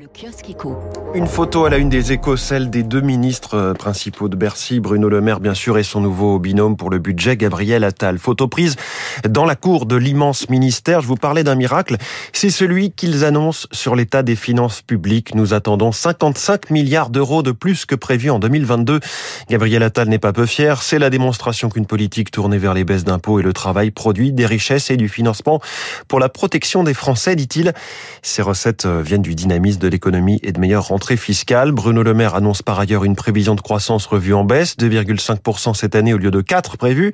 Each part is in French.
Le kiosque éco. Une photo à la une des échos, celle des deux ministres euh, principaux de Bercy, Bruno Le Maire bien sûr et son nouveau binôme pour le budget, Gabriel Attal. Photo prise dans la cour de l'immense ministère. Je vous parlais d'un miracle, c'est celui qu'ils annoncent sur l'état des finances publiques. Nous attendons 55 milliards d'euros de plus que prévu en 2022. Gabriel Attal n'est pas peu fier, c'est la démonstration qu'une politique tournée vers les baisses d'impôts et le travail produit des richesses et du financement pour la protection des Français, dit-il. Ces recettes euh, viennent du dynamisme de l'économie et de meilleures rentrées fiscales. Bruno Le Maire annonce par ailleurs une prévision de croissance revue en baisse, 2,5% cette année au lieu de 4 prévu,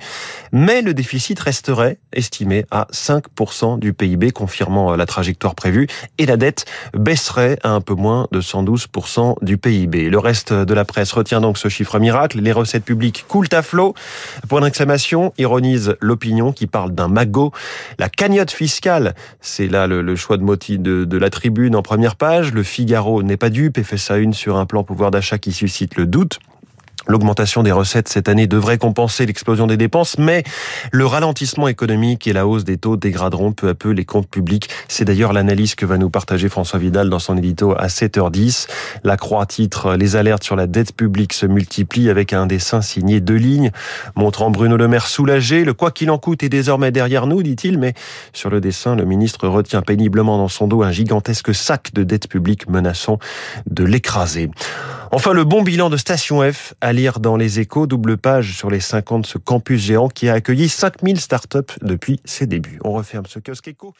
mais le déficit resterait estimé à 5% du PIB, confirmant euh, la trajectoire prévue, et la dette baisserait à un peu moins de 112% du PIB. Le reste de la presse retient donc ce chiffre miracle, les recettes publiques coulent à flot. Point d'exclamation, ironise l'opinion qui parle d'un magot. La cagnotte fiscale, c'est là le, choix de motif de, de la tribune en première page. Le Figaro n'est pas dupe et fait sa une sur un plan pouvoir d'achat qui suscite le doute. L'augmentation des recettes cette année devrait compenser l'explosion des dépenses, mais le ralentissement économique et la hausse des taux dégraderont peu à peu les comptes publics. C'est d'ailleurs l'analyse que va nous partager François Vidal dans son édito à 7h10. La croix titre Les alertes sur la dette publique se multiplient avec un dessin signé deux lignes, montrant Bruno Le Maire soulagé. Le quoi qu'il en coûte est désormais derrière nous, dit-il, mais sur le dessin, le ministre retient péniblement dans son dos un gigantesque sac de dette publique menaçant de l'écraser. Enfin, le bon bilan de Station F à lire dans les échos, double page sur les 50 de ce campus géant qui a accueilli 5000 startups depuis ses débuts. On referme ce kiosque écho.